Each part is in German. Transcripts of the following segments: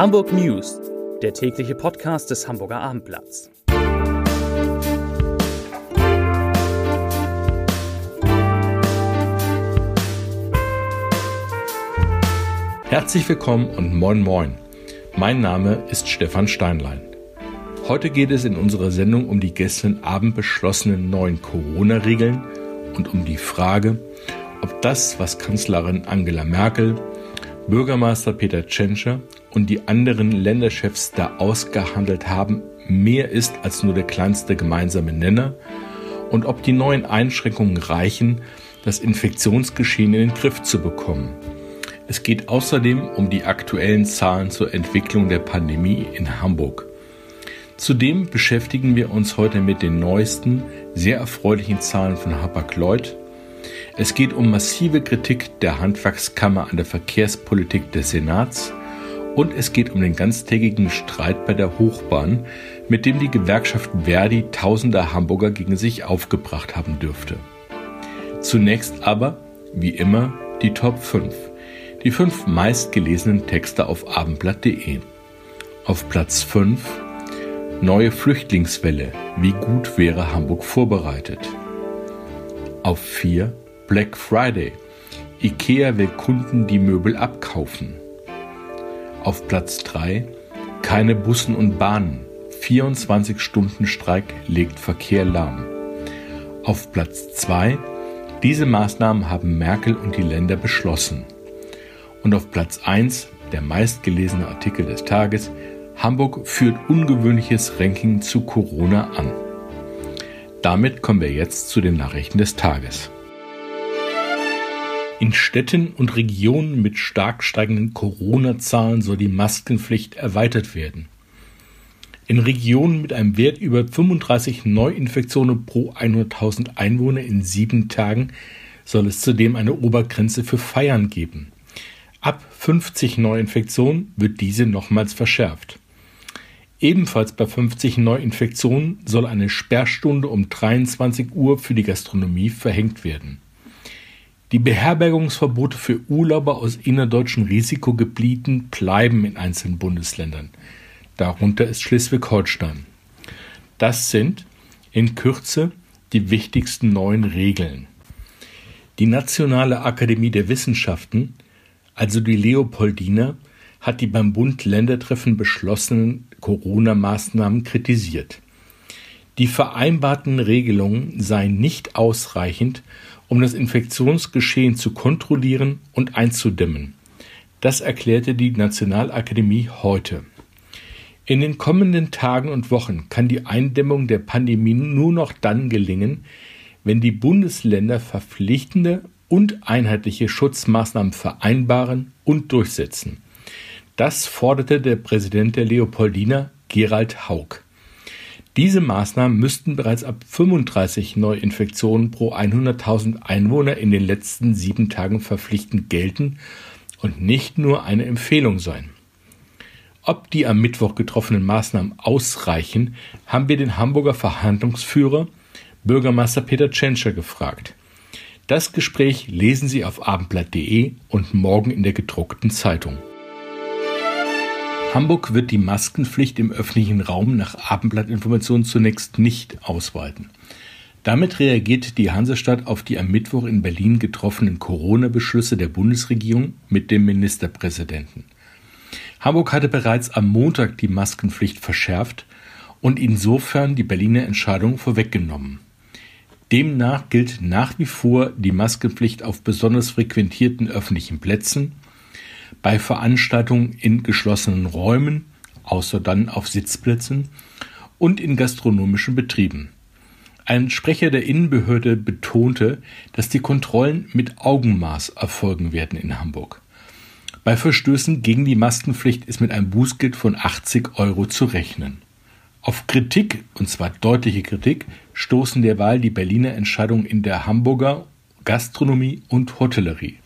Hamburg News, der tägliche Podcast des Hamburger Abendblatts. Herzlich willkommen und moin moin. Mein Name ist Stefan Steinlein. Heute geht es in unserer Sendung um die gestern Abend beschlossenen neuen Corona-Regeln und um die Frage, ob das, was Kanzlerin Angela Merkel, Bürgermeister Peter Tschentscher und die anderen Länderchefs da ausgehandelt haben, mehr ist als nur der kleinste gemeinsame Nenner und ob die neuen Einschränkungen reichen, das Infektionsgeschehen in den Griff zu bekommen. Es geht außerdem um die aktuellen Zahlen zur Entwicklung der Pandemie in Hamburg. Zudem beschäftigen wir uns heute mit den neuesten, sehr erfreulichen Zahlen von Hapag-Lloyd. Es geht um massive Kritik der Handwerkskammer an der Verkehrspolitik des Senats und es geht um den ganztägigen Streit bei der Hochbahn, mit dem die Gewerkschaft Verdi tausende Hamburger gegen sich aufgebracht haben dürfte. Zunächst aber, wie immer, die Top 5. Die fünf meistgelesenen Texte auf abendblatt.de. Auf Platz 5 Neue Flüchtlingswelle. Wie gut wäre Hamburg vorbereitet? Auf 4 Black Friday. IKEA will Kunden die Möbel abkaufen. Auf Platz 3 keine Bussen und Bahnen. 24 Stunden Streik legt Verkehr lahm. Auf Platz 2 diese Maßnahmen haben Merkel und die Länder beschlossen. Und auf Platz 1 der meistgelesene Artikel des Tages Hamburg führt ungewöhnliches Ranking zu Corona an. Damit kommen wir jetzt zu den Nachrichten des Tages. In Städten und Regionen mit stark steigenden Corona-Zahlen soll die Maskenpflicht erweitert werden. In Regionen mit einem Wert über 35 Neuinfektionen pro 100.000 Einwohner in sieben Tagen soll es zudem eine Obergrenze für Feiern geben. Ab 50 Neuinfektionen wird diese nochmals verschärft. Ebenfalls bei 50 Neuinfektionen soll eine Sperrstunde um 23 Uhr für die Gastronomie verhängt werden. Die Beherbergungsverbote für Urlauber aus innerdeutschen Risikogebieten bleiben in einzelnen Bundesländern. Darunter ist Schleswig-Holstein. Das sind in Kürze die wichtigsten neuen Regeln. Die Nationale Akademie der Wissenschaften, also die Leopoldina, hat die beim Bund-Länder-Treffen beschlossenen Corona-Maßnahmen kritisiert. Die vereinbarten Regelungen seien nicht ausreichend, um das Infektionsgeschehen zu kontrollieren und einzudämmen. Das erklärte die Nationalakademie heute. In den kommenden Tagen und Wochen kann die Eindämmung der Pandemie nur noch dann gelingen, wenn die Bundesländer verpflichtende und einheitliche Schutzmaßnahmen vereinbaren und durchsetzen. Das forderte der Präsident der Leopoldina, Gerald Haug. Diese Maßnahmen müssten bereits ab 35 Neuinfektionen pro 100.000 Einwohner in den letzten sieben Tagen verpflichtend gelten und nicht nur eine Empfehlung sein. Ob die am Mittwoch getroffenen Maßnahmen ausreichen, haben wir den Hamburger Verhandlungsführer Bürgermeister Peter Tschentscher gefragt. Das Gespräch lesen Sie auf abendblatt.de und morgen in der gedruckten Zeitung. Hamburg wird die Maskenpflicht im öffentlichen Raum nach Abendblattinformationen zunächst nicht ausweiten. Damit reagiert die Hansestadt auf die am Mittwoch in Berlin getroffenen Corona-Beschlüsse der Bundesregierung mit dem Ministerpräsidenten. Hamburg hatte bereits am Montag die Maskenpflicht verschärft und insofern die Berliner Entscheidung vorweggenommen. Demnach gilt nach wie vor die Maskenpflicht auf besonders frequentierten öffentlichen Plätzen, bei Veranstaltungen in geschlossenen Räumen, außer dann auf Sitzplätzen und in gastronomischen Betrieben. Ein Sprecher der Innenbehörde betonte, dass die Kontrollen mit Augenmaß erfolgen werden in Hamburg. Bei Verstößen gegen die Maskenpflicht ist mit einem Bußgeld von 80 Euro zu rechnen. Auf Kritik, und zwar deutliche Kritik, stoßen derweil die Berliner Entscheidungen in der Hamburger Gastronomie und Hotellerie.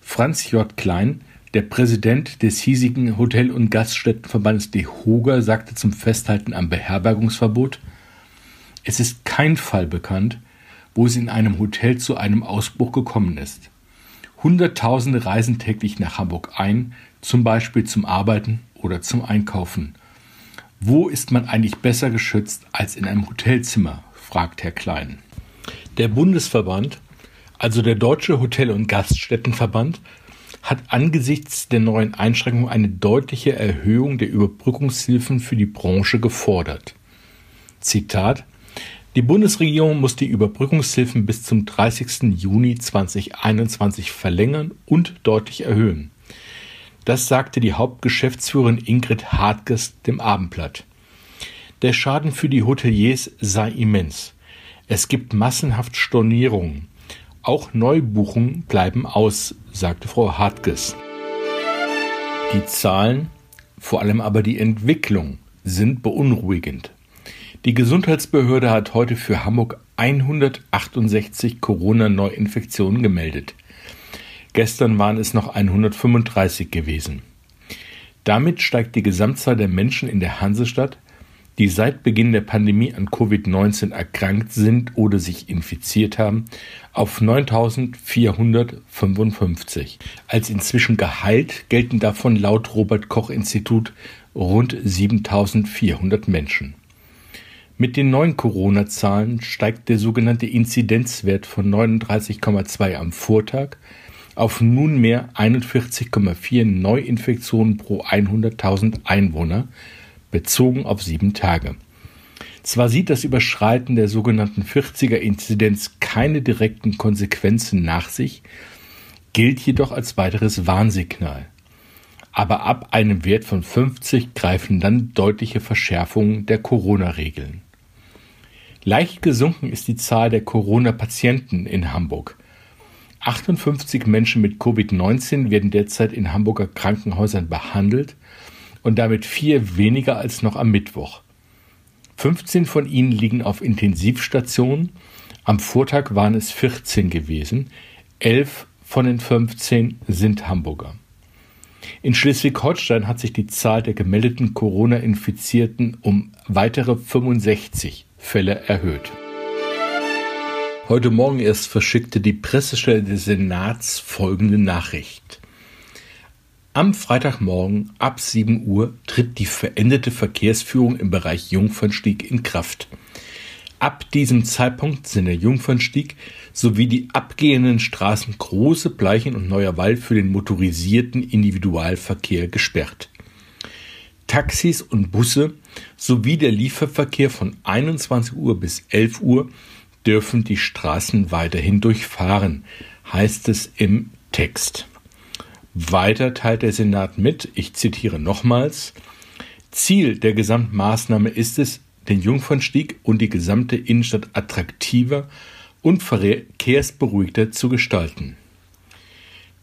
Franz J. Klein, der Präsident des hiesigen Hotel- und Gaststättenverbandes DEHOGA sagte zum Festhalten am Beherbergungsverbot, es ist kein Fall bekannt, wo es in einem Hotel zu einem Ausbruch gekommen ist. Hunderttausende reisen täglich nach Hamburg ein, zum Beispiel zum Arbeiten oder zum Einkaufen. Wo ist man eigentlich besser geschützt als in einem Hotelzimmer? fragt Herr Klein. Der Bundesverband, also der Deutsche Hotel- und Gaststättenverband, hat angesichts der neuen Einschränkungen eine deutliche Erhöhung der Überbrückungshilfen für die Branche gefordert. Zitat Die Bundesregierung muss die Überbrückungshilfen bis zum 30. Juni 2021 verlängern und deutlich erhöhen. Das sagte die Hauptgeschäftsführerin Ingrid Hartges dem Abendblatt. Der Schaden für die Hoteliers sei immens. Es gibt massenhaft Stornierungen. Auch Neubuchungen bleiben aus, sagte Frau Hartges. Die Zahlen, vor allem aber die Entwicklung, sind beunruhigend. Die Gesundheitsbehörde hat heute für Hamburg 168 Corona-Neuinfektionen gemeldet. Gestern waren es noch 135 gewesen. Damit steigt die Gesamtzahl der Menschen in der Hansestadt die seit Beginn der Pandemie an Covid-19 erkrankt sind oder sich infiziert haben, auf 9.455. Als inzwischen geheilt gelten davon laut Robert Koch Institut rund 7.400 Menschen. Mit den neuen Corona-Zahlen steigt der sogenannte Inzidenzwert von 39,2 am Vortag auf nunmehr 41,4 Neuinfektionen pro 100.000 Einwohner, bezogen auf sieben Tage. Zwar sieht das Überschreiten der sogenannten 40er-Inzidenz keine direkten Konsequenzen nach sich, gilt jedoch als weiteres Warnsignal. Aber ab einem Wert von 50 greifen dann deutliche Verschärfungen der Corona-Regeln. Leicht gesunken ist die Zahl der Corona-Patienten in Hamburg. 58 Menschen mit Covid-19 werden derzeit in Hamburger Krankenhäusern behandelt und damit vier weniger als noch am Mittwoch. 15 von ihnen liegen auf Intensivstationen. Am Vortag waren es 14 gewesen. Elf von den 15 sind Hamburger. In Schleswig-Holstein hat sich die Zahl der gemeldeten Corona-Infizierten um weitere 65 Fälle erhöht. Heute Morgen erst verschickte die Pressestelle des Senats folgende Nachricht. Am Freitagmorgen ab 7 Uhr tritt die veränderte Verkehrsführung im Bereich Jungfernstieg in Kraft. Ab diesem Zeitpunkt sind der Jungfernstieg sowie die abgehenden Straßen Große Bleichen und Neuer Wald für den motorisierten Individualverkehr gesperrt. Taxis und Busse sowie der Lieferverkehr von 21 Uhr bis 11 Uhr dürfen die Straßen weiterhin durchfahren, heißt es im Text. Weiter teilt der Senat mit, ich zitiere nochmals, Ziel der Gesamtmaßnahme ist es, den Jungfernstieg und die gesamte Innenstadt attraktiver und verkehrsberuhigter zu gestalten.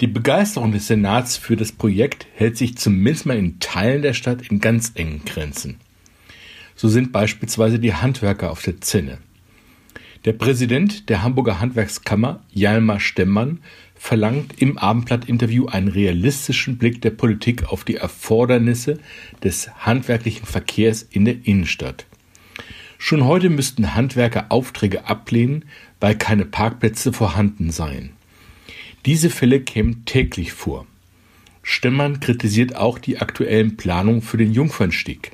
Die Begeisterung des Senats für das Projekt hält sich zumindest mal in Teilen der Stadt in ganz engen Grenzen. So sind beispielsweise die Handwerker auf der Zinne. Der Präsident der Hamburger Handwerkskammer, Jalmar Stemmann, verlangt im Abendblatt-Interview einen realistischen Blick der Politik auf die Erfordernisse des handwerklichen Verkehrs in der Innenstadt. Schon heute müssten Handwerker Aufträge ablehnen, weil keine Parkplätze vorhanden seien. Diese Fälle kämen täglich vor. Stemmann kritisiert auch die aktuellen Planungen für den Jungfernstieg.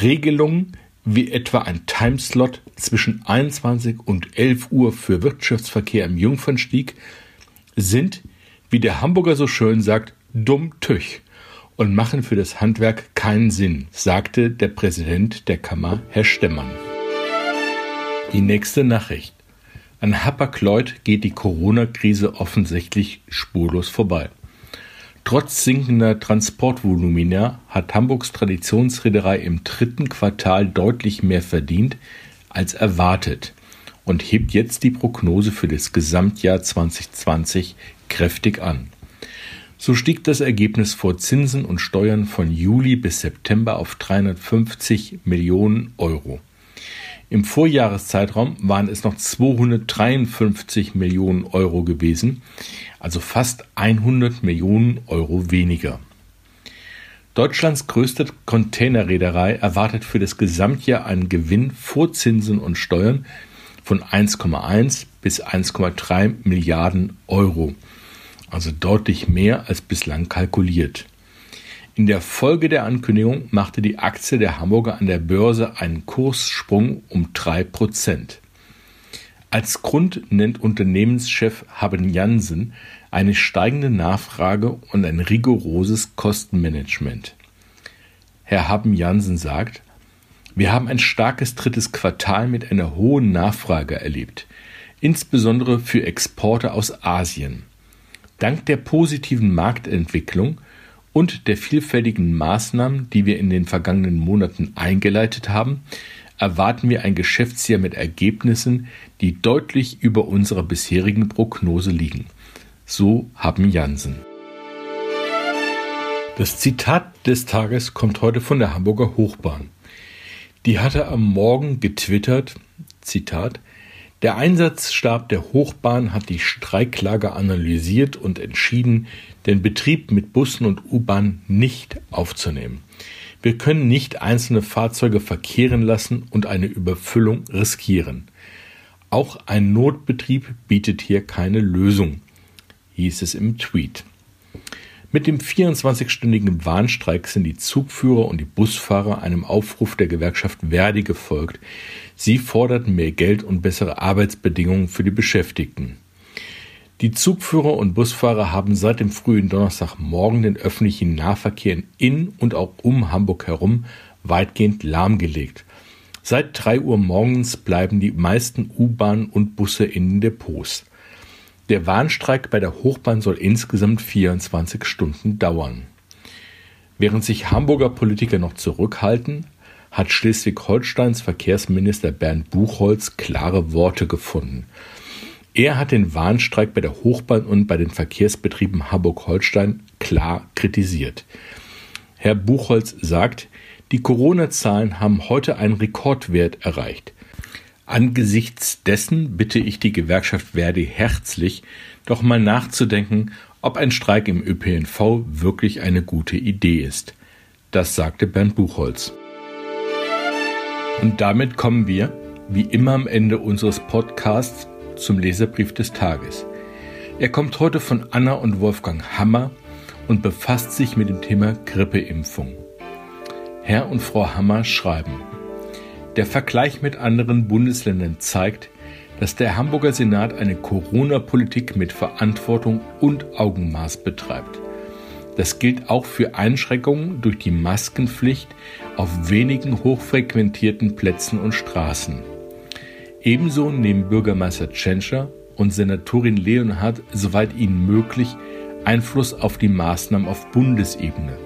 Regelungen wie etwa ein Timeslot zwischen 21 und 11 Uhr für Wirtschaftsverkehr im Jungfernstieg sind, wie der Hamburger so schön sagt, dumm tüch und machen für das Handwerk keinen Sinn, sagte der Präsident der Kammer, Herr Stemmann. Die nächste Nachricht. An Hapag-Lloyd geht die Corona-Krise offensichtlich spurlos vorbei. Trotz sinkender Transportvolumina hat Hamburgs Traditionsreederei im dritten Quartal deutlich mehr verdient als erwartet und hebt jetzt die Prognose für das Gesamtjahr 2020 kräftig an. So stieg das Ergebnis vor Zinsen und Steuern von Juli bis September auf 350 Millionen Euro. Im Vorjahreszeitraum waren es noch 253 Millionen Euro gewesen, also fast 100 Millionen Euro weniger. Deutschlands größte Containerreederei erwartet für das Gesamtjahr einen Gewinn vor Zinsen und Steuern von 1,1 bis 1,3 Milliarden Euro, also deutlich mehr als bislang kalkuliert. In der Folge der Ankündigung machte die Aktie der Hamburger an der Börse einen Kurssprung um drei Prozent. Als Grund nennt Unternehmenschef Haben Jansen eine steigende Nachfrage und ein rigoroses Kostenmanagement. Herr Haben Jansen sagt, wir haben ein starkes drittes Quartal mit einer hohen Nachfrage erlebt, insbesondere für Exporte aus Asien. Dank der positiven Marktentwicklung und der vielfältigen Maßnahmen, die wir in den vergangenen Monaten eingeleitet haben, erwarten wir ein Geschäftsjahr mit Ergebnissen, die deutlich über unserer bisherigen Prognose liegen. So haben Jansen. Das Zitat des Tages kommt heute von der Hamburger Hochbahn. Die hatte am Morgen getwittert, Zitat, der Einsatzstab der Hochbahn hat die Streiklage analysiert und entschieden, den Betrieb mit Bussen und U-Bahn nicht aufzunehmen. Wir können nicht einzelne Fahrzeuge verkehren lassen und eine Überfüllung riskieren. Auch ein Notbetrieb bietet hier keine Lösung, hieß es im Tweet. Mit dem 24-stündigen Warnstreik sind die Zugführer und die Busfahrer einem Aufruf der Gewerkschaft Verdi gefolgt. Sie forderten mehr Geld und bessere Arbeitsbedingungen für die Beschäftigten. Die Zugführer und Busfahrer haben seit dem frühen Donnerstagmorgen den öffentlichen Nahverkehr in und auch um Hamburg herum weitgehend lahmgelegt. Seit drei Uhr morgens bleiben die meisten U-Bahnen und Busse in den Depots. Der Warnstreik bei der Hochbahn soll insgesamt 24 Stunden dauern. Während sich Hamburger Politiker noch zurückhalten, hat Schleswig-Holsteins Verkehrsminister Bernd Buchholz klare Worte gefunden. Er hat den Warnstreik bei der Hochbahn und bei den Verkehrsbetrieben Hamburg-Holstein klar kritisiert. Herr Buchholz sagt, die Corona-Zahlen haben heute einen Rekordwert erreicht. Angesichts dessen bitte ich die Gewerkschaft Verdi herzlich, doch mal nachzudenken, ob ein Streik im ÖPNV wirklich eine gute Idee ist. Das sagte Bernd Buchholz. Und damit kommen wir, wie immer am Ende unseres Podcasts, zum Leserbrief des Tages. Er kommt heute von Anna und Wolfgang Hammer und befasst sich mit dem Thema Grippeimpfung. Herr und Frau Hammer schreiben, der Vergleich mit anderen Bundesländern zeigt, dass der Hamburger Senat eine Corona-Politik mit Verantwortung und Augenmaß betreibt. Das gilt auch für Einschränkungen durch die Maskenpflicht auf wenigen hochfrequentierten Plätzen und Straßen. Ebenso nehmen Bürgermeister Tschentscher und Senatorin Leonhardt, soweit ihnen möglich, Einfluss auf die Maßnahmen auf Bundesebene,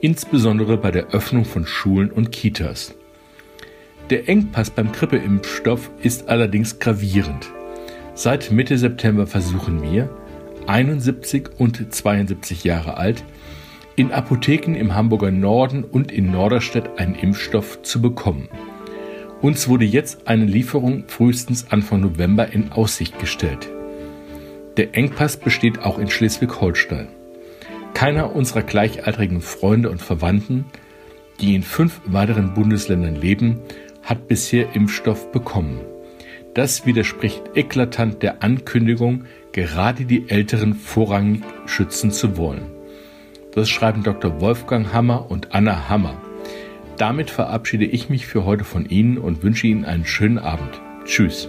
insbesondere bei der Öffnung von Schulen und Kitas. Der Engpass beim Grippeimpfstoff ist allerdings gravierend. Seit Mitte September versuchen wir, 71 und 72 Jahre alt, in Apotheken im Hamburger Norden und in Norderstedt einen Impfstoff zu bekommen. Uns wurde jetzt eine Lieferung frühestens Anfang November in Aussicht gestellt. Der Engpass besteht auch in Schleswig-Holstein. Keiner unserer gleichaltrigen Freunde und Verwandten, die in fünf weiteren Bundesländern leben, hat bisher Impfstoff bekommen. Das widerspricht eklatant der Ankündigung, gerade die Älteren vorrangig schützen zu wollen. Das schreiben Dr. Wolfgang Hammer und Anna Hammer damit verabschiede ich mich für heute von Ihnen und wünsche Ihnen einen schönen Abend. Tschüss.